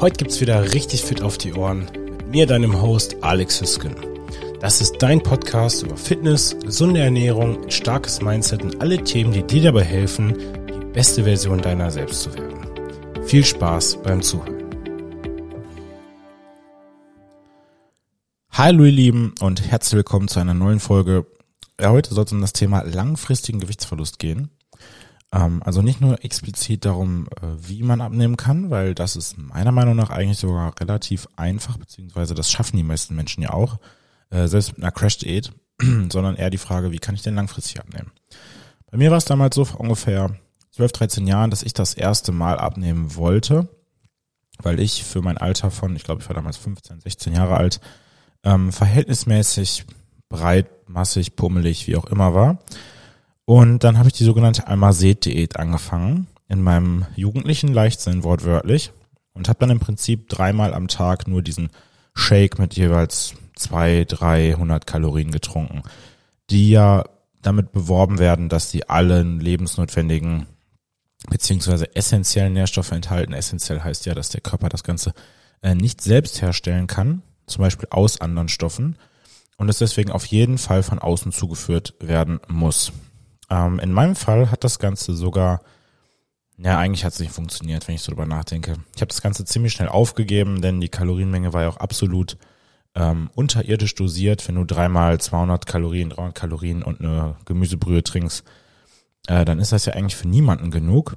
Heute gibt's wieder richtig fit auf die Ohren mit mir, deinem Host Alex Hüsken. Das ist dein Podcast über Fitness, gesunde Ernährung, starkes Mindset und alle Themen, die dir dabei helfen, die beste Version deiner selbst zu werden. Viel Spaß beim Zuhören. Hallo ihr Lieben und herzlich willkommen zu einer neuen Folge. Ja, heute soll es um das Thema langfristigen Gewichtsverlust gehen. Ähm, also nicht nur explizit darum, äh, wie man abnehmen kann, weil das ist meiner Meinung nach eigentlich sogar relativ einfach, beziehungsweise das schaffen die meisten Menschen ja auch, äh, selbst mit einer Crash-Diät, sondern eher die Frage, wie kann ich denn langfristig abnehmen? Bei mir war es damals so vor ungefähr 12, 13 Jahren, dass ich das erste Mal abnehmen wollte, weil ich für mein Alter von, ich glaube, ich war damals 15, 16 Jahre alt, ähm, verhältnismäßig breit, massig, pummelig, wie auch immer war. Und dann habe ich die sogenannte Almazet-Diät angefangen, in meinem jugendlichen Leichtsinn wortwörtlich, und habe dann im Prinzip dreimal am Tag nur diesen Shake mit jeweils zwei, dreihundert Kalorien getrunken, die ja damit beworben werden, dass sie allen lebensnotwendigen beziehungsweise essentiellen Nährstoffe enthalten. Essentiell heißt ja, dass der Körper das Ganze äh, nicht selbst herstellen kann, zum Beispiel aus anderen Stoffen, und es deswegen auf jeden Fall von außen zugeführt werden muss. Ähm, in meinem Fall hat das Ganze sogar, ja, eigentlich hat es nicht funktioniert, wenn ich so drüber nachdenke. Ich habe das Ganze ziemlich schnell aufgegeben, denn die Kalorienmenge war ja auch absolut ähm, unterirdisch dosiert. Wenn du dreimal 200 Kalorien, 300 Kalorien und eine Gemüsebrühe trinkst, äh, dann ist das ja eigentlich für niemanden genug.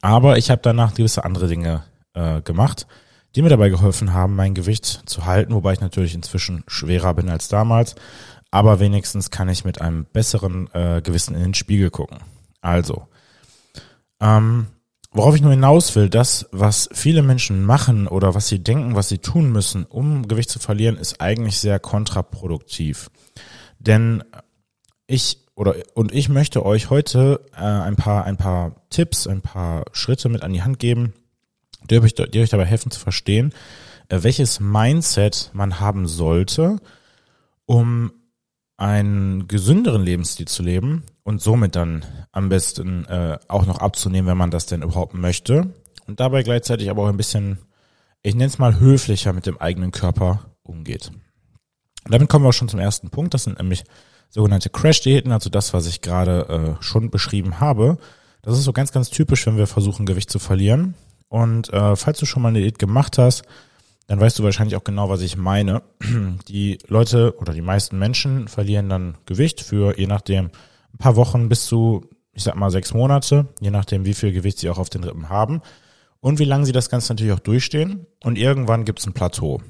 Aber ich habe danach gewisse andere Dinge äh, gemacht, die mir dabei geholfen haben, mein Gewicht zu halten, wobei ich natürlich inzwischen schwerer bin als damals aber wenigstens kann ich mit einem besseren äh, Gewissen in den Spiegel gucken. Also, ähm, worauf ich nur hinaus will, das, was viele Menschen machen oder was sie denken, was sie tun müssen, um Gewicht zu verlieren, ist eigentlich sehr kontraproduktiv. Denn ich oder und ich möchte euch heute äh, ein paar ein paar Tipps, ein paar Schritte mit an die Hand geben, die euch, die euch dabei helfen zu verstehen, äh, welches Mindset man haben sollte, um einen gesünderen Lebensstil zu leben und somit dann am besten äh, auch noch abzunehmen, wenn man das denn überhaupt möchte. Und dabei gleichzeitig aber auch ein bisschen, ich nenne es mal höflicher mit dem eigenen Körper umgeht. Und damit kommen wir auch schon zum ersten Punkt. Das sind nämlich sogenannte Crash-Diäten, also das, was ich gerade äh, schon beschrieben habe. Das ist so ganz, ganz typisch, wenn wir versuchen, Gewicht zu verlieren. Und äh, falls du schon mal eine Diät gemacht hast, dann weißt du wahrscheinlich auch genau, was ich meine. Die Leute oder die meisten Menschen verlieren dann Gewicht für je nachdem ein paar Wochen bis zu, ich sag mal, sechs Monate, je nachdem, wie viel Gewicht sie auch auf den Rippen haben und wie lange sie das Ganze natürlich auch durchstehen. Und irgendwann gibt es ein Plateau.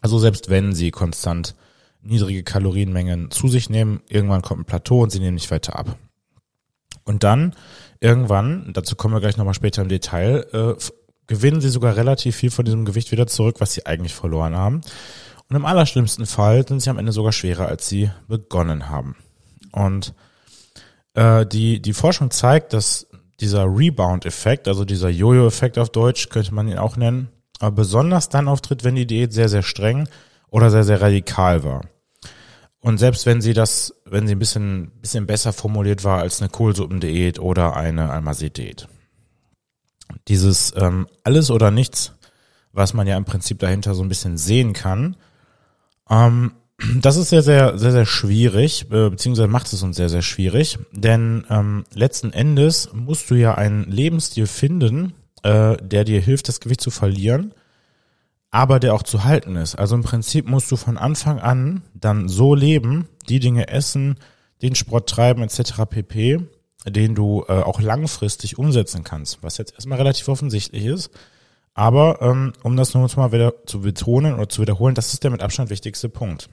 Also selbst wenn sie konstant niedrige Kalorienmengen zu sich nehmen, irgendwann kommt ein Plateau und sie nehmen nicht weiter ab. Und dann irgendwann, dazu kommen wir gleich nochmal später im Detail, äh, gewinnen sie sogar relativ viel von diesem Gewicht wieder zurück, was sie eigentlich verloren haben. Und im allerschlimmsten Fall sind sie am Ende sogar schwerer, als sie begonnen haben. Und äh, die, die Forschung zeigt, dass dieser Rebound-Effekt, also dieser Jojo-Effekt auf Deutsch, könnte man ihn auch nennen, aber besonders dann auftritt, wenn die Diät sehr, sehr streng oder sehr, sehr radikal war. Und selbst wenn sie das, wenn sie ein bisschen, bisschen besser formuliert war als eine Kohlsuppendiät oder eine Almazet-Diät dieses ähm, alles oder nichts, was man ja im Prinzip dahinter so ein bisschen sehen kann, ähm, das ist sehr, sehr, sehr, sehr schwierig, äh, beziehungsweise macht es uns sehr, sehr schwierig, denn ähm, letzten Endes musst du ja einen Lebensstil finden, äh, der dir hilft, das Gewicht zu verlieren, aber der auch zu halten ist. Also im Prinzip musst du von Anfang an dann so leben, die Dinge essen, den Sport treiben etc. pp, den du äh, auch langfristig umsetzen kannst, was jetzt erstmal relativ offensichtlich ist. Aber ähm, um das nur mal wieder zu betonen oder zu wiederholen, das ist der mit Abstand wichtigste Punkt.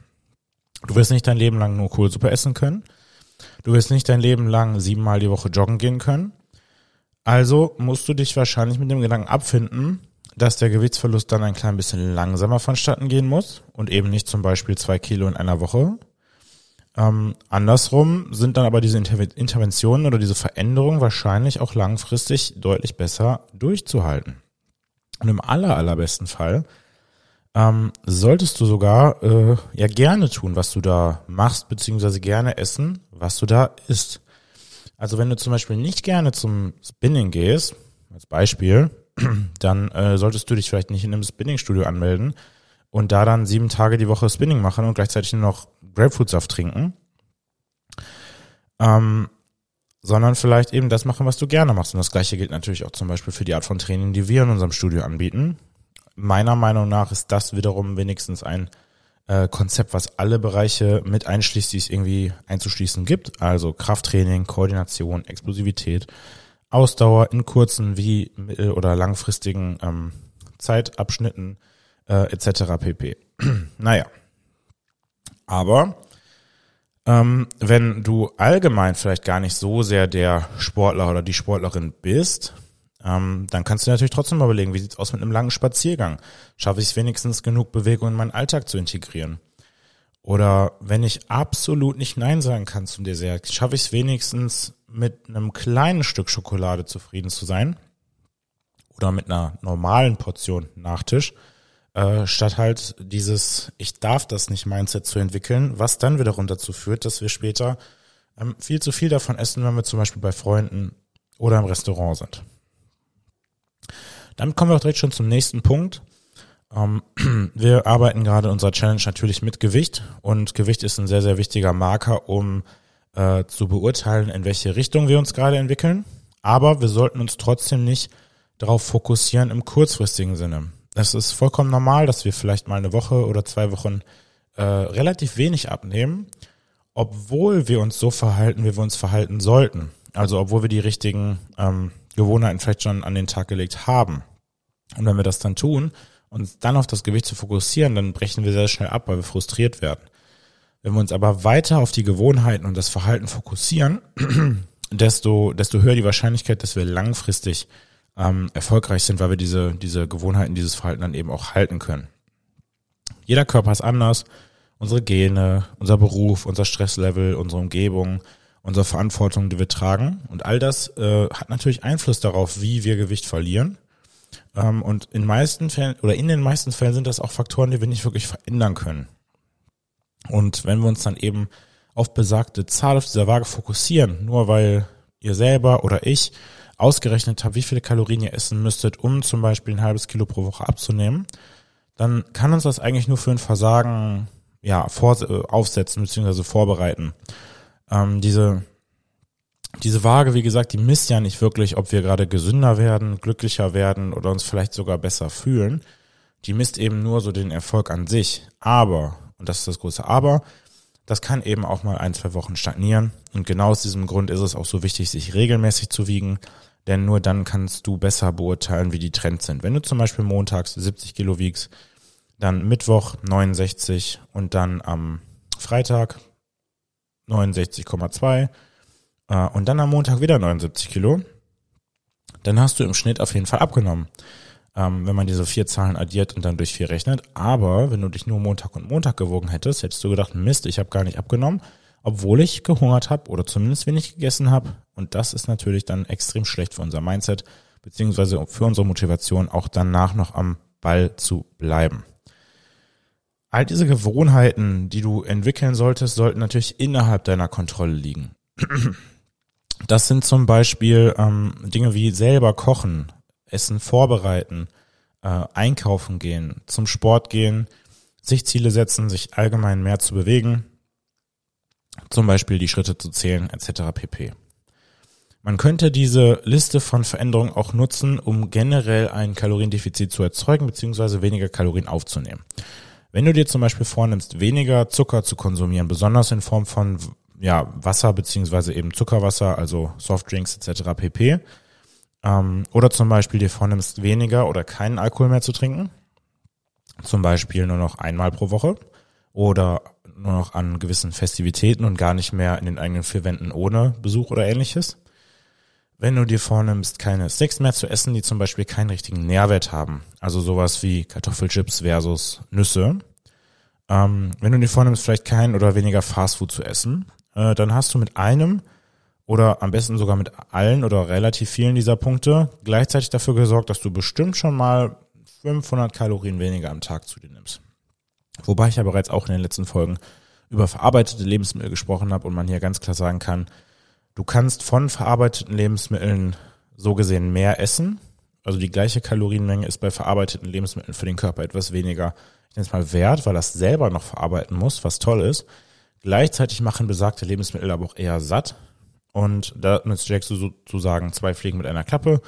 Du wirst nicht dein Leben lang nur Kohlsuppe essen können. Du wirst nicht dein Leben lang siebenmal die Woche joggen gehen können. Also musst du dich wahrscheinlich mit dem Gedanken abfinden, dass der Gewichtsverlust dann ein klein bisschen langsamer vonstatten gehen muss und eben nicht zum Beispiel zwei Kilo in einer Woche, ähm, andersrum sind dann aber diese Interventionen oder diese Veränderungen wahrscheinlich auch langfristig deutlich besser durchzuhalten. Und im aller, allerbesten Fall ähm, solltest du sogar äh, ja gerne tun, was du da machst, beziehungsweise gerne essen, was du da isst. Also wenn du zum Beispiel nicht gerne zum Spinning gehst, als Beispiel, dann äh, solltest du dich vielleicht nicht in einem Spinning-Studio anmelden und da dann sieben Tage die Woche Spinning machen und gleichzeitig nur noch Grapefruitsaft trinken. Ähm, sondern vielleicht eben das machen, was du gerne machst. Und das gleiche gilt natürlich auch zum Beispiel für die Art von Training, die wir in unserem Studio anbieten. Meiner Meinung nach ist das wiederum wenigstens ein äh, Konzept, was alle Bereiche mit einschließt, die es irgendwie einzuschließen gibt. Also Krafttraining, Koordination, Explosivität, Ausdauer in kurzen wie mittel- oder langfristigen ähm, Zeitabschnitten, äh, etc. pp. naja. Aber ähm, wenn du allgemein vielleicht gar nicht so sehr der Sportler oder die Sportlerin bist, ähm, dann kannst du natürlich trotzdem mal überlegen, wie sieht's aus mit einem langen Spaziergang? Schaffe ich es wenigstens genug Bewegung in meinen Alltag zu integrieren? Oder wenn ich absolut nicht Nein sagen kann zum Dessert, schaffe ich es wenigstens mit einem kleinen Stück Schokolade zufrieden zu sein? Oder mit einer normalen Portion Nachtisch? Äh, statt halt dieses Ich darf das nicht Mindset zu entwickeln, was dann wiederum dazu führt, dass wir später ähm, viel zu viel davon essen, wenn wir zum Beispiel bei Freunden oder im Restaurant sind. Dann kommen wir auch direkt schon zum nächsten Punkt. Ähm, wir arbeiten gerade in unserer Challenge natürlich mit Gewicht und Gewicht ist ein sehr, sehr wichtiger Marker, um äh, zu beurteilen, in welche Richtung wir uns gerade entwickeln. Aber wir sollten uns trotzdem nicht darauf fokussieren im kurzfristigen Sinne es ist vollkommen normal, dass wir vielleicht mal eine Woche oder zwei Wochen äh, relativ wenig abnehmen, obwohl wir uns so verhalten, wie wir uns verhalten sollten. Also obwohl wir die richtigen ähm, Gewohnheiten vielleicht schon an den Tag gelegt haben. Und wenn wir das dann tun, uns dann auf das Gewicht zu fokussieren, dann brechen wir sehr schnell ab, weil wir frustriert werden. Wenn wir uns aber weiter auf die Gewohnheiten und das Verhalten fokussieren, desto, desto höher die Wahrscheinlichkeit, dass wir langfristig ähm, erfolgreich sind, weil wir diese, diese Gewohnheiten, dieses Verhalten dann eben auch halten können. Jeder Körper ist anders. Unsere Gene, unser Beruf, unser Stresslevel, unsere Umgebung, unsere Verantwortung, die wir tragen. Und all das äh, hat natürlich Einfluss darauf, wie wir Gewicht verlieren. Ähm, und in meisten Fällen oder in den meisten Fällen sind das auch Faktoren, die wir nicht wirklich verändern können. Und wenn wir uns dann eben auf besagte Zahl auf dieser Waage fokussieren, nur weil ihr selber oder ich ausgerechnet habe, wie viele Kalorien ihr essen müsstet, um zum Beispiel ein halbes Kilo pro Woche abzunehmen, dann kann uns das eigentlich nur für ein Versagen ja, äh, aufsetzen bzw. vorbereiten. Ähm, diese, diese Waage, wie gesagt, die misst ja nicht wirklich, ob wir gerade gesünder werden, glücklicher werden oder uns vielleicht sogar besser fühlen. Die misst eben nur so den Erfolg an sich. Aber, und das ist das große Aber, das kann eben auch mal ein, zwei Wochen stagnieren. Und genau aus diesem Grund ist es auch so wichtig, sich regelmäßig zu wiegen, denn nur dann kannst du besser beurteilen, wie die Trends sind. Wenn du zum Beispiel montags 70 Kilo wiegst, dann Mittwoch 69 und dann am Freitag 69,2 äh, und dann am Montag wieder 79 Kilo, dann hast du im Schnitt auf jeden Fall abgenommen ähm, wenn man diese vier Zahlen addiert und dann durch vier rechnet. Aber wenn du dich nur Montag und Montag gewogen hättest, hättest du gedacht, Mist, ich habe gar nicht abgenommen, obwohl ich gehungert habe oder zumindest wenig gegessen habe. Und das ist natürlich dann extrem schlecht für unser Mindset, beziehungsweise für unsere Motivation, auch danach noch am Ball zu bleiben. All diese Gewohnheiten, die du entwickeln solltest, sollten natürlich innerhalb deiner Kontrolle liegen. Das sind zum Beispiel ähm, Dinge wie selber kochen, Essen vorbereiten, äh, einkaufen gehen, zum Sport gehen, sich Ziele setzen, sich allgemein mehr zu bewegen, zum Beispiel die Schritte zu zählen, etc. pp. Man könnte diese Liste von Veränderungen auch nutzen, um generell ein Kaloriendefizit zu erzeugen, beziehungsweise weniger Kalorien aufzunehmen. Wenn du dir zum Beispiel vornimmst, weniger Zucker zu konsumieren, besonders in Form von ja, Wasser beziehungsweise eben Zuckerwasser, also Softdrinks etc. pp, ähm, oder zum Beispiel dir vornimmst, weniger oder keinen Alkohol mehr zu trinken. Zum Beispiel nur noch einmal pro Woche oder nur noch an gewissen Festivitäten und gar nicht mehr in den eigenen vier Wänden ohne Besuch oder ähnliches. Wenn du dir vornimmst, keine Snacks mehr zu essen, die zum Beispiel keinen richtigen Nährwert haben, also sowas wie Kartoffelchips versus Nüsse. Ähm, wenn du dir vornimmst, vielleicht kein oder weniger Fastfood zu essen, äh, dann hast du mit einem oder am besten sogar mit allen oder relativ vielen dieser Punkte gleichzeitig dafür gesorgt, dass du bestimmt schon mal 500 Kalorien weniger am Tag zu dir nimmst. Wobei ich ja bereits auch in den letzten Folgen über verarbeitete Lebensmittel gesprochen habe und man hier ganz klar sagen kann, du kannst von verarbeiteten Lebensmitteln so gesehen mehr essen also die gleiche Kalorienmenge ist bei verarbeiteten Lebensmitteln für den Körper etwas weniger, ich nenne es mal wert, weil das selber noch verarbeiten muss, was toll ist. Gleichzeitig machen besagte Lebensmittel aber auch eher satt. Und damit steckst du sozusagen zwei Fliegen mit einer Klappe.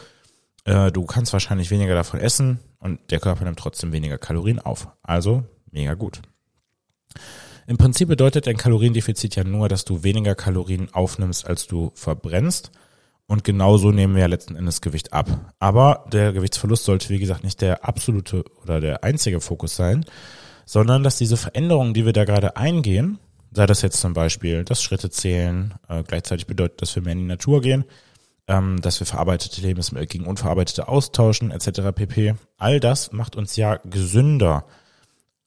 Äh, du kannst wahrscheinlich weniger davon essen und der Körper nimmt trotzdem weniger Kalorien auf. Also mega gut. Im Prinzip bedeutet ein Kaloriendefizit ja nur, dass du weniger Kalorien aufnimmst, als du verbrennst. Und genauso nehmen wir ja letzten Endes Gewicht ab. Aber der Gewichtsverlust sollte, wie gesagt, nicht der absolute oder der einzige Fokus sein, sondern dass diese Veränderungen, die wir da gerade eingehen, sei das jetzt zum Beispiel das Schritte zählen, äh, gleichzeitig bedeutet, dass wir mehr in die Natur gehen, ähm, dass wir verarbeitete Lebensmittel gegen unverarbeitete austauschen, etc. pp. All das macht uns ja gesünder,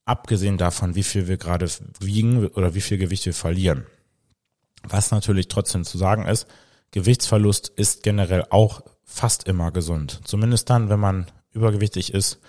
abgesehen davon, wie viel wir gerade wiegen oder wie viel Gewicht wir verlieren. Was natürlich trotzdem zu sagen ist, Gewichtsverlust ist generell auch fast immer gesund. Zumindest dann, wenn man übergewichtig ist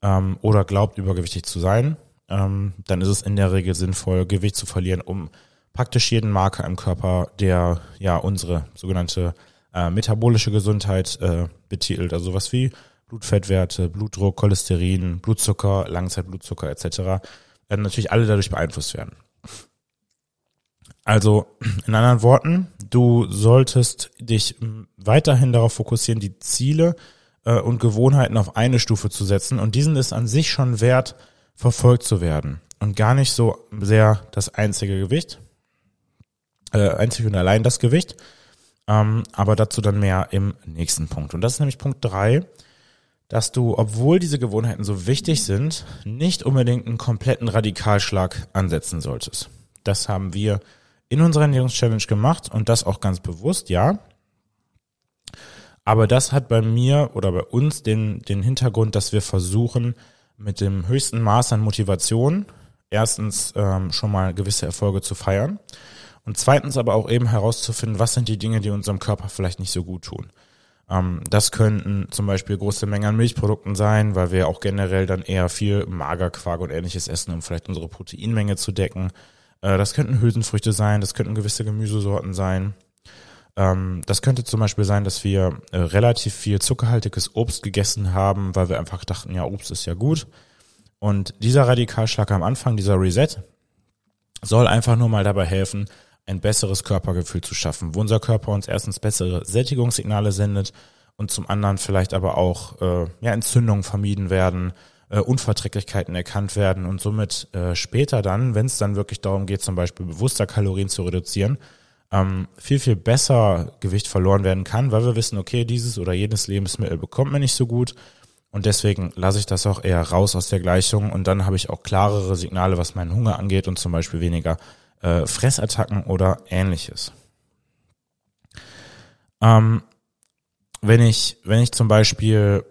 ähm, oder glaubt, übergewichtig zu sein, ähm, dann ist es in der Regel sinnvoll, Gewicht zu verlieren, um praktisch jeden Marker im Körper, der ja unsere sogenannte äh, metabolische Gesundheit äh, betitelt, also was wie Blutfettwerte, Blutdruck, Cholesterin, Blutzucker, Langzeitblutzucker etc., werden natürlich alle dadurch beeinflusst werden. Also in anderen Worten, du solltest dich weiterhin darauf fokussieren, die Ziele äh, und Gewohnheiten auf eine Stufe zu setzen und diesen ist an sich schon wert, verfolgt zu werden und gar nicht so sehr das einzige Gewicht, äh, einzig und allein das Gewicht, ähm, aber dazu dann mehr im nächsten Punkt. Und das ist nämlich Punkt drei, dass du, obwohl diese Gewohnheiten so wichtig sind, nicht unbedingt einen kompletten Radikalschlag ansetzen solltest. Das haben wir in unserer Ernährungschallenge gemacht und das auch ganz bewusst, ja. Aber das hat bei mir oder bei uns den, den Hintergrund, dass wir versuchen, mit dem höchsten Maß an Motivation erstens ähm, schon mal gewisse Erfolge zu feiern und zweitens aber auch eben herauszufinden, was sind die Dinge, die unserem Körper vielleicht nicht so gut tun. Ähm, das könnten zum Beispiel große Mengen an Milchprodukten sein, weil wir auch generell dann eher viel Magerquark und ähnliches essen, um vielleicht unsere Proteinmenge zu decken. Äh, das könnten Hülsenfrüchte sein, das könnten gewisse Gemüsesorten sein. Ähm, das könnte zum Beispiel sein, dass wir äh, relativ viel zuckerhaltiges Obst gegessen haben, weil wir einfach dachten, ja, Obst ist ja gut. Und dieser Radikalschlag am Anfang, dieser Reset, soll einfach nur mal dabei helfen, ein besseres Körpergefühl zu schaffen, wo unser Körper uns erstens bessere Sättigungssignale sendet und zum anderen vielleicht aber auch äh, ja, Entzündungen vermieden werden, äh, Unverträglichkeiten erkannt werden und somit äh, später dann, wenn es dann wirklich darum geht, zum Beispiel bewusster Kalorien zu reduzieren, ähm, viel, viel besser Gewicht verloren werden kann, weil wir wissen, okay, dieses oder jenes Lebensmittel bekommt man nicht so gut und deswegen lasse ich das auch eher raus aus der Gleichung und dann habe ich auch klarere Signale, was meinen Hunger angeht und zum Beispiel weniger äh, Fressattacken oder ähnliches. Ähm, wenn ich, wenn ich zum Beispiel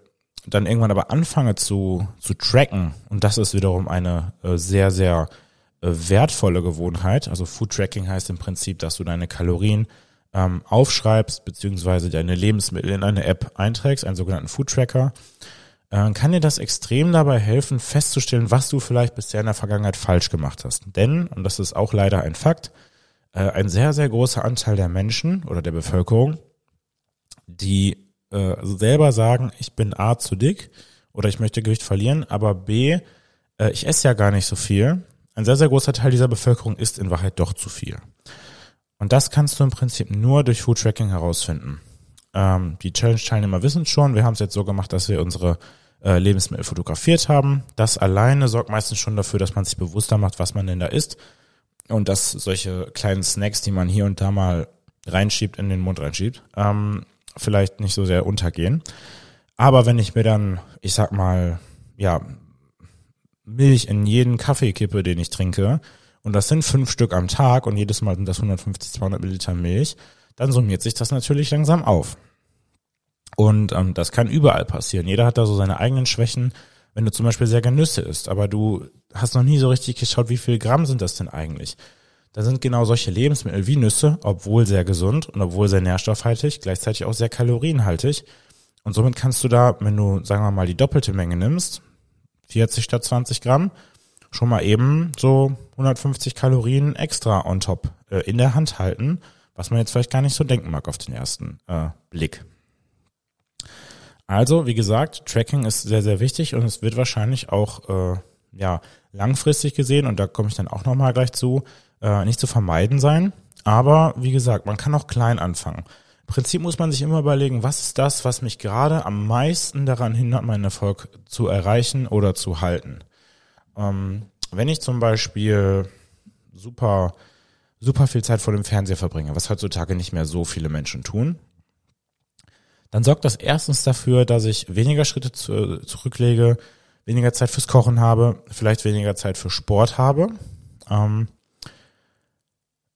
dann irgendwann aber anfange zu, zu tracken, und das ist wiederum eine äh, sehr, sehr wertvolle Gewohnheit. Also Food Tracking heißt im Prinzip, dass du deine Kalorien ähm, aufschreibst, beziehungsweise deine Lebensmittel in eine App einträgst, einen sogenannten Food Tracker, äh, kann dir das extrem dabei helfen, festzustellen, was du vielleicht bisher in der Vergangenheit falsch gemacht hast. Denn, und das ist auch leider ein Fakt, äh, ein sehr, sehr großer Anteil der Menschen oder der Bevölkerung, die äh, selber sagen, ich bin A zu dick oder ich möchte Gewicht verlieren, aber B, äh, ich esse ja gar nicht so viel. Ein sehr, sehr großer Teil dieser Bevölkerung isst in Wahrheit doch zu viel. Und das kannst du im Prinzip nur durch Food Tracking herausfinden. Ähm, die Challenge-Teilnehmer wissen schon, wir haben es jetzt so gemacht, dass wir unsere äh, Lebensmittel fotografiert haben. Das alleine sorgt meistens schon dafür, dass man sich bewusster macht, was man denn da isst. Und dass solche kleinen Snacks, die man hier und da mal reinschiebt, in den Mund reinschiebt, ähm, vielleicht nicht so sehr untergehen. Aber wenn ich mir dann, ich sag mal, ja, Milch in jeden Kaffee kippe, den ich trinke, und das sind fünf Stück am Tag und jedes Mal sind das 150, 200 Milliliter Milch, dann summiert sich das natürlich langsam auf. Und ähm, das kann überall passieren. Jeder hat da so seine eigenen Schwächen. Wenn du zum Beispiel sehr gerne Nüsse isst, aber du hast noch nie so richtig geschaut, wie viel Gramm sind das denn eigentlich? Da sind genau solche Lebensmittel wie Nüsse, obwohl sehr gesund und obwohl sehr nährstoffhaltig, gleichzeitig auch sehr kalorienhaltig. Und somit kannst du da, wenn du, sagen wir mal, die doppelte Menge nimmst, 40 statt 20 Gramm, schon mal eben so 150 Kalorien extra on top äh, in der Hand halten, was man jetzt vielleicht gar nicht so denken mag auf den ersten äh, Blick. Also, wie gesagt, Tracking ist sehr, sehr wichtig und es wird wahrscheinlich auch äh, ja langfristig gesehen, und da komme ich dann auch nochmal gleich zu, äh, nicht zu vermeiden sein. Aber wie gesagt, man kann auch klein anfangen. Im Prinzip muss man sich immer überlegen, was ist das, was mich gerade am meisten daran hindert, meinen Erfolg zu erreichen oder zu halten. Ähm, wenn ich zum Beispiel super, super viel Zeit vor dem Fernseher verbringe, was heutzutage nicht mehr so viele Menschen tun, dann sorgt das erstens dafür, dass ich weniger Schritte zu, zurücklege, weniger Zeit fürs Kochen habe, vielleicht weniger Zeit für Sport habe, ähm,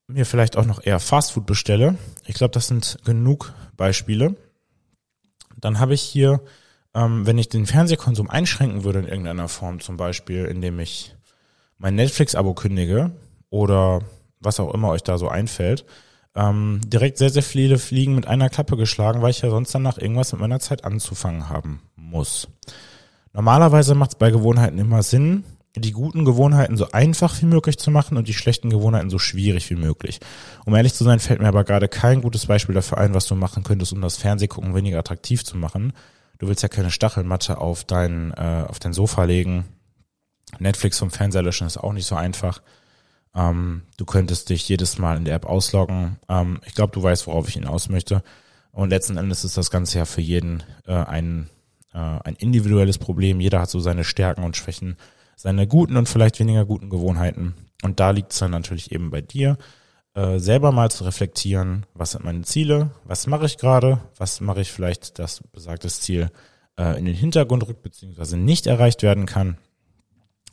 mir vielleicht auch noch eher Fastfood bestelle. Ich glaube, das sind genug Beispiele. Dann habe ich hier, ähm, wenn ich den Fernsehkonsum einschränken würde in irgendeiner Form, zum Beispiel indem ich mein Netflix-Abo kündige oder was auch immer euch da so einfällt, ähm, direkt sehr, sehr viele Fliegen mit einer Klappe geschlagen, weil ich ja sonst danach irgendwas mit meiner Zeit anzufangen haben muss. Normalerweise macht es bei Gewohnheiten immer Sinn, die guten Gewohnheiten so einfach wie möglich zu machen und die schlechten Gewohnheiten so schwierig wie möglich. Um ehrlich zu sein, fällt mir aber gerade kein gutes Beispiel dafür ein, was du machen könntest, um das Fernsehgucken weniger attraktiv zu machen. Du willst ja keine Stachelmatte auf dein, äh, auf dein Sofa legen. Netflix vom Fernseher löschen ist auch nicht so einfach. Ähm, du könntest dich jedes Mal in der App ausloggen. Ähm, ich glaube, du weißt, worauf ich hinaus möchte. Und letzten Endes ist das Ganze ja für jeden äh, ein äh, ein individuelles Problem. Jeder hat so seine Stärken und Schwächen, seine guten und vielleicht weniger guten Gewohnheiten. Und da liegt es dann natürlich eben bei dir, äh, selber mal zu reflektieren, was sind meine Ziele, was mache ich gerade, was mache ich vielleicht, dass besagtes Ziel äh, in den Hintergrund rückt, beziehungsweise nicht erreicht werden kann.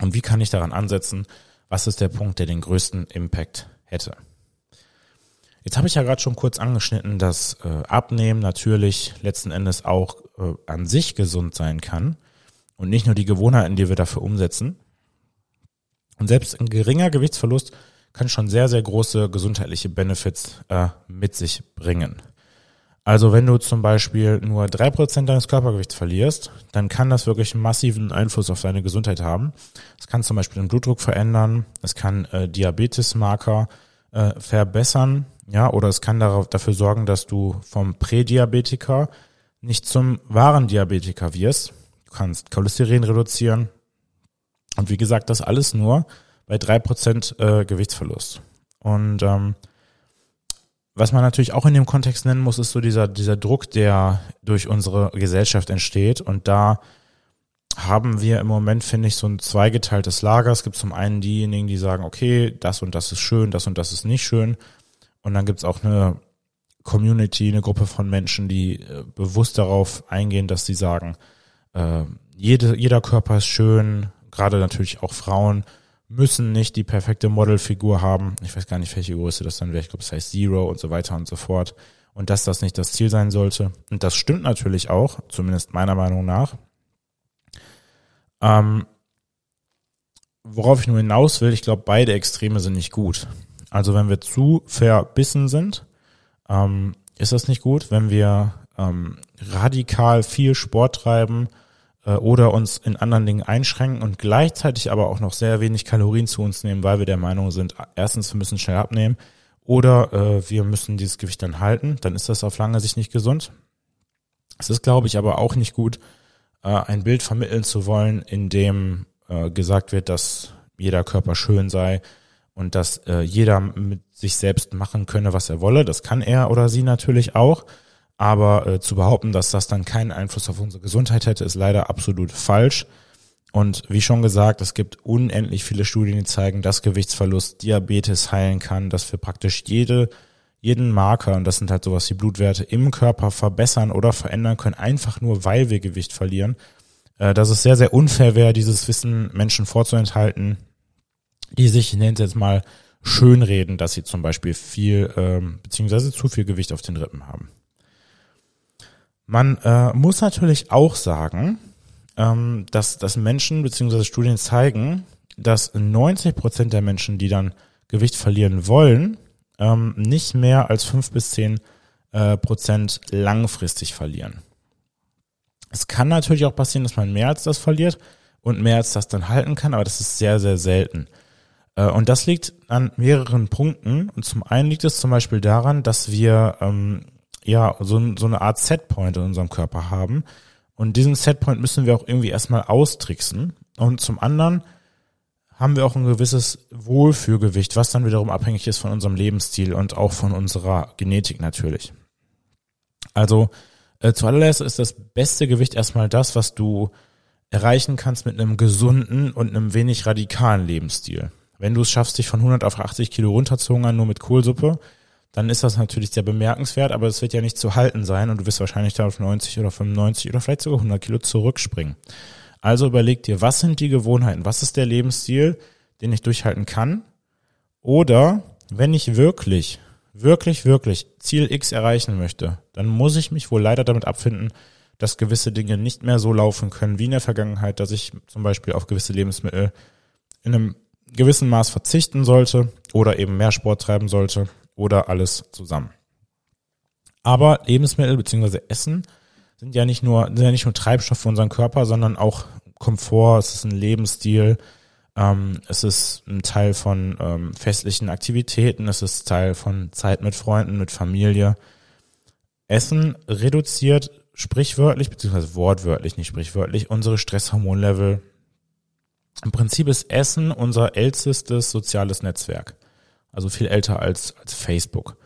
Und wie kann ich daran ansetzen, was ist der Punkt, der den größten Impact hätte. Jetzt habe ich ja gerade schon kurz angeschnitten, dass äh, Abnehmen natürlich letzten Endes auch äh, an sich gesund sein kann und nicht nur die Gewohnheiten, die wir dafür umsetzen. Und selbst ein geringer Gewichtsverlust kann schon sehr, sehr große gesundheitliche Benefits äh, mit sich bringen. Also wenn du zum Beispiel nur drei Prozent deines Körpergewichts verlierst, dann kann das wirklich einen massiven Einfluss auf deine Gesundheit haben. Es kann zum Beispiel den Blutdruck verändern, es kann äh, Diabetesmarker äh, verbessern, ja, oder es kann darauf, dafür sorgen, dass du vom Prädiabetiker nicht zum wahren Diabetiker wirst. Kannst Cholesterin reduzieren. Und wie gesagt, das alles nur bei drei Prozent äh, Gewichtsverlust. Und ähm, was man natürlich auch in dem Kontext nennen muss, ist so dieser, dieser Druck, der durch unsere Gesellschaft entsteht. Und da haben wir im Moment, finde ich, so ein zweigeteiltes Lager. Es gibt zum einen diejenigen, die sagen, okay, das und das ist schön, das und das ist nicht schön. Und dann gibt's auch eine Community, eine Gruppe von Menschen, die äh, bewusst darauf eingehen, dass sie sagen, äh, jede, jeder Körper ist schön, gerade natürlich auch Frauen müssen nicht die perfekte Modelfigur haben. Ich weiß gar nicht, welche Größe das dann wäre. Ich glaube, es heißt Zero und so weiter und so fort. Und dass das nicht das Ziel sein sollte. Und das stimmt natürlich auch, zumindest meiner Meinung nach. Ähm, worauf ich nur hinaus will, ich glaube, beide Extreme sind nicht gut. Also wenn wir zu verbissen sind, ähm, ist das nicht gut. Wenn wir ähm, radikal viel Sport treiben äh, oder uns in anderen Dingen einschränken und gleichzeitig aber auch noch sehr wenig Kalorien zu uns nehmen, weil wir der Meinung sind, erstens, wir müssen schnell abnehmen oder äh, wir müssen dieses Gewicht dann halten, dann ist das auf lange Sicht nicht gesund. Es ist, glaube ich, aber auch nicht gut, äh, ein Bild vermitteln zu wollen, in dem äh, gesagt wird, dass jeder Körper schön sei, und dass äh, jeder mit sich selbst machen könne, was er wolle. Das kann er oder sie natürlich auch. Aber äh, zu behaupten, dass das dann keinen Einfluss auf unsere Gesundheit hätte, ist leider absolut falsch. Und wie schon gesagt, es gibt unendlich viele Studien, die zeigen, dass Gewichtsverlust Diabetes heilen kann, dass wir praktisch jede, jeden Marker, und das sind halt sowas wie Blutwerte, im Körper verbessern oder verändern können, einfach nur weil wir Gewicht verlieren. Äh, dass es sehr, sehr unfair wäre, dieses Wissen Menschen vorzuenthalten, die sich, ich nenne es jetzt mal, schönreden, dass sie zum Beispiel viel ähm, beziehungsweise zu viel Gewicht auf den Rippen haben. Man äh, muss natürlich auch sagen, ähm, dass, dass Menschen beziehungsweise Studien zeigen, dass 90 Prozent der Menschen, die dann Gewicht verlieren wollen, ähm, nicht mehr als fünf bis zehn äh, Prozent langfristig verlieren. Es kann natürlich auch passieren, dass man mehr als das verliert und mehr als das dann halten kann, aber das ist sehr, sehr selten. Äh, und das liegt an mehreren Punkten. Und zum einen liegt es zum Beispiel daran, dass wir ähm, ja so, so eine Art Setpoint in unserem Körper haben. Und diesen Setpoint müssen wir auch irgendwie erstmal austricksen. Und zum anderen haben wir auch ein gewisses Wohlfühlgewicht, was dann wiederum abhängig ist von unserem Lebensstil und auch von unserer Genetik natürlich. Also äh, zuallererst ist das beste Gewicht erstmal das, was du erreichen kannst mit einem gesunden und einem wenig radikalen Lebensstil. Wenn du es schaffst, dich von 100 auf 80 Kilo runterzuhungern, nur mit Kohlsuppe, dann ist das natürlich sehr bemerkenswert, aber es wird ja nicht zu halten sein und du wirst wahrscheinlich da auf 90 oder 95 oder vielleicht sogar 100 Kilo zurückspringen. Also überleg dir, was sind die Gewohnheiten? Was ist der Lebensstil, den ich durchhalten kann? Oder wenn ich wirklich, wirklich, wirklich Ziel X erreichen möchte, dann muss ich mich wohl leider damit abfinden, dass gewisse Dinge nicht mehr so laufen können wie in der Vergangenheit, dass ich zum Beispiel auf gewisse Lebensmittel in einem gewissen Maß verzichten sollte oder eben mehr Sport treiben sollte oder alles zusammen. Aber Lebensmittel beziehungsweise Essen sind ja nicht nur, sind ja nicht nur Treibstoff für unseren Körper, sondern auch Komfort, es ist ein Lebensstil, ähm, es ist ein Teil von ähm, festlichen Aktivitäten, es ist Teil von Zeit mit Freunden, mit Familie. Essen reduziert sprichwörtlich, beziehungsweise wortwörtlich, nicht sprichwörtlich, unsere Stresshormonlevel. Im Prinzip ist Essen unser ältestes soziales Netzwerk. Also viel älter als, als Facebook.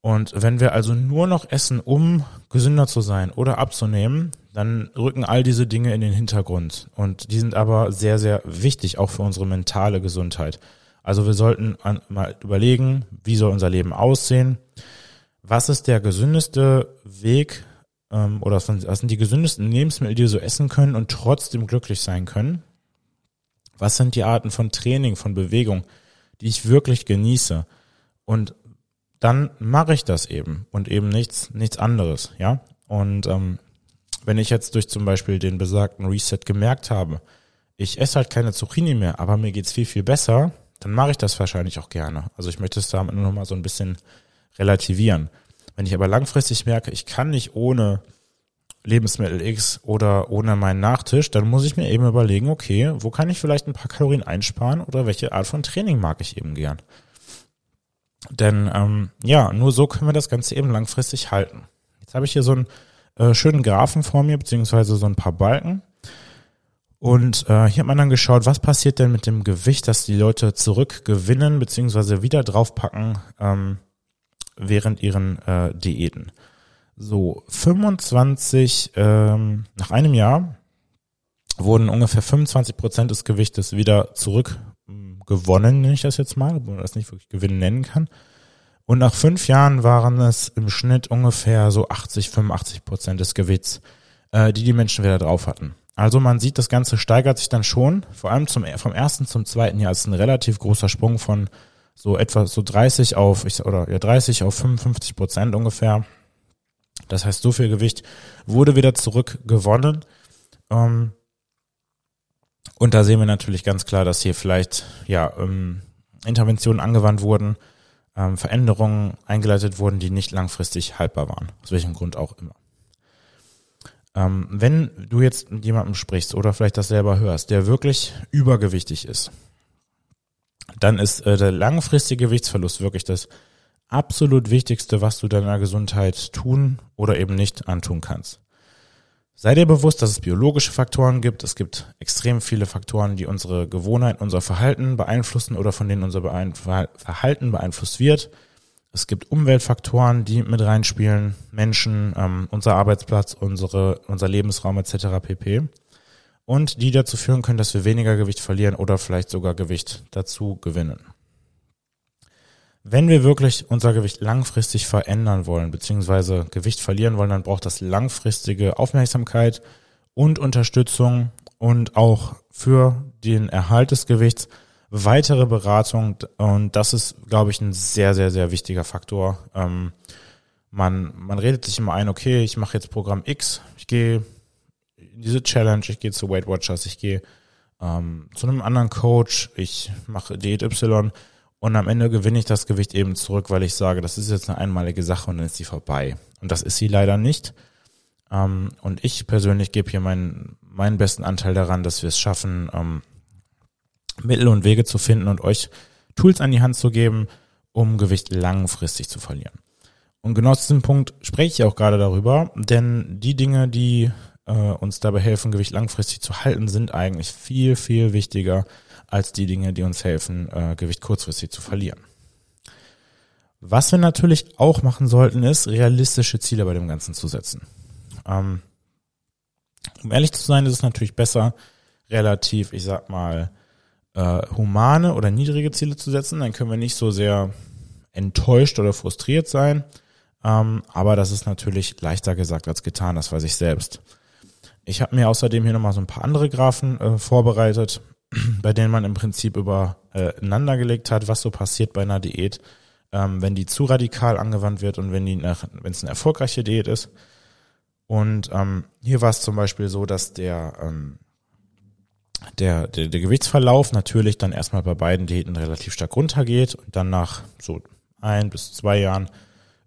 Und wenn wir also nur noch essen, um gesünder zu sein oder abzunehmen, dann rücken all diese Dinge in den Hintergrund. Und die sind aber sehr, sehr wichtig, auch für unsere mentale Gesundheit. Also wir sollten mal überlegen, wie soll unser Leben aussehen? Was ist der gesündeste Weg ähm, oder was sind die gesündesten Lebensmittel, die wir so essen können und trotzdem glücklich sein können? Was sind die Arten von Training, von Bewegung, die ich wirklich genieße? Und dann mache ich das eben und eben nichts, nichts anderes, ja. Und ähm, wenn ich jetzt durch zum Beispiel den besagten Reset gemerkt habe, ich esse halt keine Zucchini mehr, aber mir geht's viel, viel besser, dann mache ich das wahrscheinlich auch gerne. Also ich möchte es damit nur noch mal so ein bisschen relativieren. Wenn ich aber langfristig merke, ich kann nicht ohne Lebensmittel X oder ohne meinen Nachtisch, dann muss ich mir eben überlegen, okay, wo kann ich vielleicht ein paar Kalorien einsparen oder welche Art von Training mag ich eben gern. Denn ähm, ja, nur so können wir das Ganze eben langfristig halten. Jetzt habe ich hier so einen äh, schönen Graphen vor mir, beziehungsweise so ein paar Balken. Und äh, hier hat man dann geschaut, was passiert denn mit dem Gewicht, das die Leute zurückgewinnen, beziehungsweise wieder draufpacken ähm, während ihren äh, Diäten. So, 25, ähm, nach einem Jahr wurden ungefähr 25 Prozent des Gewichtes wieder zurück gewonnen, nenne ich das jetzt mal, wo man das nicht wirklich Gewinn nennen kann. Und nach fünf Jahren waren es im Schnitt ungefähr so 80, 85 Prozent des Gewichts, äh, die die Menschen wieder drauf hatten. Also man sieht, das Ganze steigert sich dann schon, vor allem zum, vom ersten zum zweiten Jahr ist ein relativ großer Sprung von so etwa so 30 auf, ich, oder ja 30 auf 55 Prozent ungefähr. Das heißt, so viel Gewicht wurde wieder zurückgewonnen. Ähm, und da sehen wir natürlich ganz klar, dass hier vielleicht ja ähm, Interventionen angewandt wurden, ähm, Veränderungen eingeleitet wurden, die nicht langfristig haltbar waren. Aus welchem Grund auch immer. Ähm, wenn du jetzt mit jemandem sprichst oder vielleicht das selber hörst, der wirklich übergewichtig ist, dann ist äh, der langfristige Gewichtsverlust wirklich das absolut Wichtigste, was du deiner Gesundheit tun oder eben nicht antun kannst. Sei dir bewusst, dass es biologische Faktoren gibt. Es gibt extrem viele Faktoren, die unsere Gewohnheit, unser Verhalten beeinflussen oder von denen unser Verhalten beeinflusst wird. Es gibt Umweltfaktoren, die mit reinspielen, Menschen, ähm, unser Arbeitsplatz, unsere, unser Lebensraum etc. pp. Und die dazu führen können, dass wir weniger Gewicht verlieren oder vielleicht sogar Gewicht dazu gewinnen. Wenn wir wirklich unser Gewicht langfristig verändern wollen, beziehungsweise Gewicht verlieren wollen, dann braucht das langfristige Aufmerksamkeit und Unterstützung und auch für den Erhalt des Gewichts weitere Beratung. Und das ist, glaube ich, ein sehr, sehr, sehr wichtiger Faktor. Ähm, man, man redet sich immer ein, okay, ich mache jetzt Programm X, ich gehe in diese Challenge, ich gehe zu Weight Watchers, ich gehe ähm, zu einem anderen Coach, ich mache Diät Y und am Ende gewinne ich das Gewicht eben zurück, weil ich sage, das ist jetzt eine einmalige Sache und dann ist sie vorbei. Und das ist sie leider nicht. Ähm, und ich persönlich gebe hier meinen, meinen besten Anteil daran, dass wir es schaffen, ähm, Mittel und Wege zu finden und euch Tools an die Hand zu geben, um Gewicht langfristig zu verlieren. Und genau aus diesem Punkt spreche ich auch gerade darüber, denn die Dinge, die äh, uns dabei helfen, Gewicht langfristig zu halten, sind eigentlich viel, viel wichtiger als die Dinge, die uns helfen, äh, Gewicht kurzfristig zu verlieren. Was wir natürlich auch machen sollten, ist, realistische Ziele bei dem Ganzen zu setzen. Ähm, um ehrlich zu sein, ist es natürlich besser, relativ, ich sag mal, äh, humane oder niedrige Ziele zu setzen. Dann können wir nicht so sehr enttäuscht oder frustriert sein. Ähm, aber das ist natürlich leichter gesagt als getan, das weiß ich selbst. Ich habe mir außerdem hier nochmal so ein paar andere Graphen äh, vorbereitet, bei denen man im Prinzip übereinander äh, gelegt hat, was so passiert bei einer Diät, ähm, wenn die zu radikal angewandt wird und wenn die nach, wenn es eine erfolgreiche Diät ist. Und ähm, hier war es zum Beispiel so, dass der, ähm, der, der, der Gewichtsverlauf natürlich dann erstmal bei beiden Diäten relativ stark runtergeht und dann nach so ein bis zwei Jahren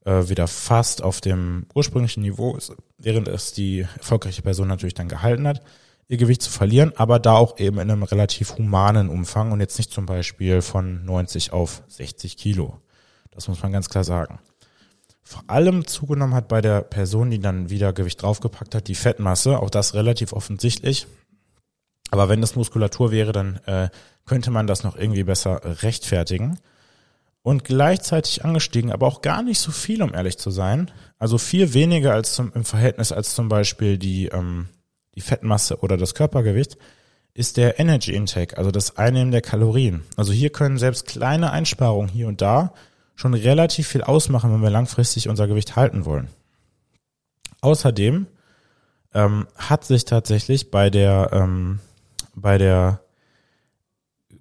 äh, wieder fast auf dem ursprünglichen Niveau ist, während es die erfolgreiche Person natürlich dann gehalten hat, ihr Gewicht zu verlieren, aber da auch eben in einem relativ humanen Umfang und jetzt nicht zum Beispiel von 90 auf 60 Kilo. Das muss man ganz klar sagen. Vor allem zugenommen hat bei der Person, die dann wieder Gewicht draufgepackt hat, die Fettmasse, auch das relativ offensichtlich. Aber wenn das Muskulatur wäre, dann äh, könnte man das noch irgendwie besser rechtfertigen und gleichzeitig angestiegen, aber auch gar nicht so viel, um ehrlich zu sein. Also viel weniger als zum, im Verhältnis als zum Beispiel die, ähm, die Fettmasse oder das Körpergewicht, ist der Energy Intake, also das Einnehmen der Kalorien. Also hier können selbst kleine Einsparungen hier und da schon relativ viel ausmachen, wenn wir langfristig unser Gewicht halten wollen. Außerdem ähm, hat sich tatsächlich bei der ähm, bei der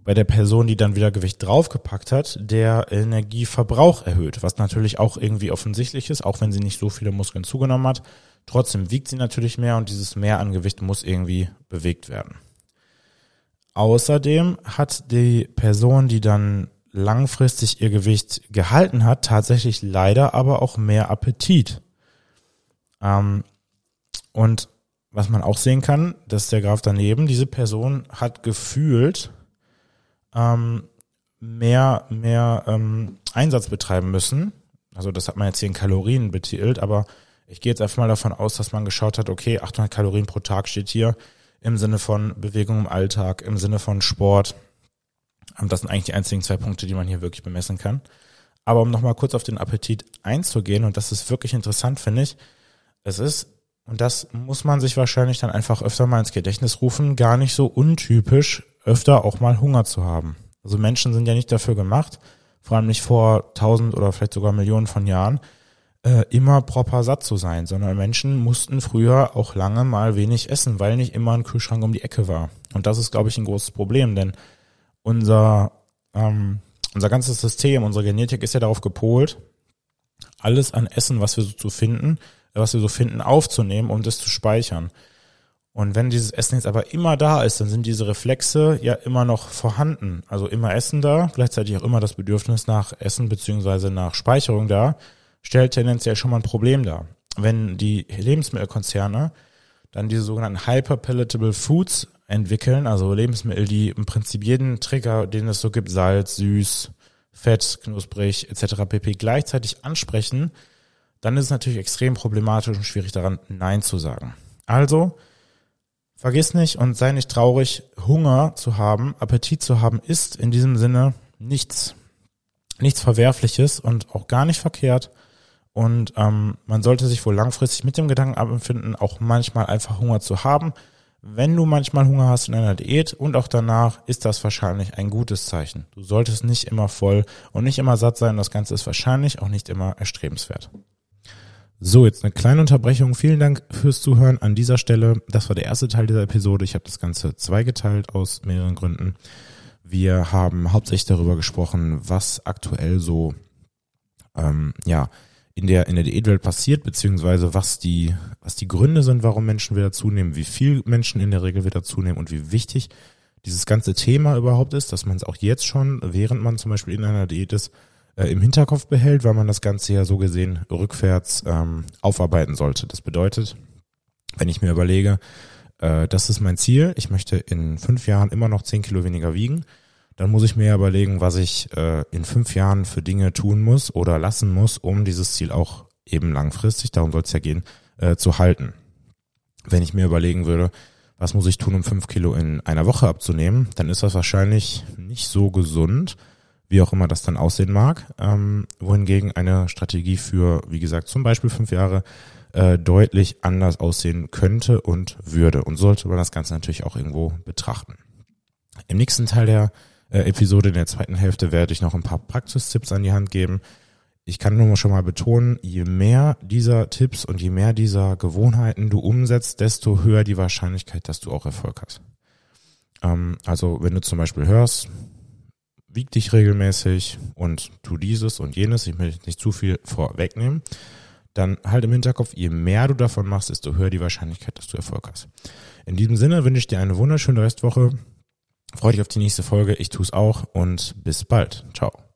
bei der Person, die dann wieder Gewicht draufgepackt hat, der Energieverbrauch erhöht, was natürlich auch irgendwie offensichtlich ist, auch wenn sie nicht so viele Muskeln zugenommen hat. Trotzdem wiegt sie natürlich mehr und dieses Mehr an Gewicht muss irgendwie bewegt werden. Außerdem hat die Person, die dann langfristig ihr Gewicht gehalten hat, tatsächlich leider aber auch mehr Appetit. Ähm, und was man auch sehen kann, das ist der Graph daneben, diese Person hat gefühlt ähm, mehr, mehr ähm, Einsatz betreiben müssen. Also das hat man jetzt hier in Kalorien betitelt, aber ich gehe jetzt einfach mal davon aus, dass man geschaut hat, okay, 800 Kalorien pro Tag steht hier im Sinne von Bewegung im Alltag, im Sinne von Sport. Und ähm, das sind eigentlich die einzigen zwei Punkte, die man hier wirklich bemessen kann. Aber um nochmal kurz auf den Appetit einzugehen, und das ist wirklich interessant, finde ich, es ist, und das muss man sich wahrscheinlich dann einfach öfter mal ins Gedächtnis rufen, gar nicht so untypisch öfter auch mal Hunger zu haben. Also Menschen sind ja nicht dafür gemacht, vor allem nicht vor tausend oder vielleicht sogar Millionen von Jahren, äh, immer proper satt zu sein, sondern Menschen mussten früher auch lange mal wenig essen, weil nicht immer ein Kühlschrank um die Ecke war. Und das ist, glaube ich, ein großes Problem, denn unser, ähm, unser ganzes System, unsere Genetik ist ja darauf gepolt, alles an Essen, was wir so zu finden, was wir so finden, aufzunehmen und es zu speichern. Und wenn dieses Essen jetzt aber immer da ist, dann sind diese Reflexe ja immer noch vorhanden. Also immer Essen da, gleichzeitig auch immer das Bedürfnis nach Essen beziehungsweise nach Speicherung da, stellt tendenziell schon mal ein Problem dar. Wenn die Lebensmittelkonzerne dann diese sogenannten Hyperpalatable Foods entwickeln, also Lebensmittel, die im Prinzip jeden Trigger, den es so gibt, Salz, süß, Fett, knusprig etc. pp. gleichzeitig ansprechen, dann ist es natürlich extrem problematisch und schwierig daran Nein zu sagen. Also Vergiss nicht und sei nicht traurig, Hunger zu haben, Appetit zu haben, ist in diesem Sinne nichts, nichts Verwerfliches und auch gar nicht verkehrt. Und ähm, man sollte sich wohl langfristig mit dem Gedanken abempfinden, auch manchmal einfach Hunger zu haben. Wenn du manchmal Hunger hast in einer Diät und auch danach, ist das wahrscheinlich ein gutes Zeichen. Du solltest nicht immer voll und nicht immer satt sein. Das Ganze ist wahrscheinlich auch nicht immer erstrebenswert. So, jetzt eine kleine Unterbrechung. Vielen Dank fürs Zuhören an dieser Stelle. Das war der erste Teil dieser Episode. Ich habe das Ganze zweigeteilt aus mehreren Gründen. Wir haben hauptsächlich darüber gesprochen, was aktuell so ähm, ja in der in der Diätwelt passiert, beziehungsweise was die was die Gründe sind, warum Menschen wieder zunehmen, wie viel Menschen in der Regel wieder zunehmen und wie wichtig dieses ganze Thema überhaupt ist, dass man es auch jetzt schon, während man zum Beispiel in einer Diät ist, äh, im Hinterkopf behält, weil man das Ganze ja so gesehen rückwärts ähm, aufarbeiten sollte. Das bedeutet, wenn ich mir überlege, äh, das ist mein Ziel, ich möchte in fünf Jahren immer noch zehn Kilo weniger wiegen, dann muss ich mir überlegen, was ich äh, in fünf Jahren für Dinge tun muss oder lassen muss, um dieses Ziel auch eben langfristig, darum soll es ja gehen, äh, zu halten. Wenn ich mir überlegen würde, was muss ich tun, um fünf Kilo in einer Woche abzunehmen, dann ist das wahrscheinlich nicht so gesund, wie auch immer das dann aussehen mag. Ähm, wohingegen eine Strategie für, wie gesagt, zum Beispiel fünf Jahre äh, deutlich anders aussehen könnte und würde. Und sollte man das Ganze natürlich auch irgendwo betrachten. Im nächsten Teil der äh, Episode, in der zweiten Hälfte, werde ich noch ein paar Praxistipps an die Hand geben. Ich kann nur schon mal betonen, je mehr dieser Tipps und je mehr dieser Gewohnheiten du umsetzt, desto höher die Wahrscheinlichkeit, dass du auch Erfolg hast. Ähm, also wenn du zum Beispiel hörst, wieg dich regelmäßig und tu dieses und jenes, ich möchte nicht zu viel vorwegnehmen, dann halt im Hinterkopf, je mehr du davon machst, desto höher die Wahrscheinlichkeit, dass du Erfolg hast. In diesem Sinne wünsche ich dir eine wunderschöne Restwoche. Freue dich auf die nächste Folge. Ich tue es auch und bis bald. Ciao.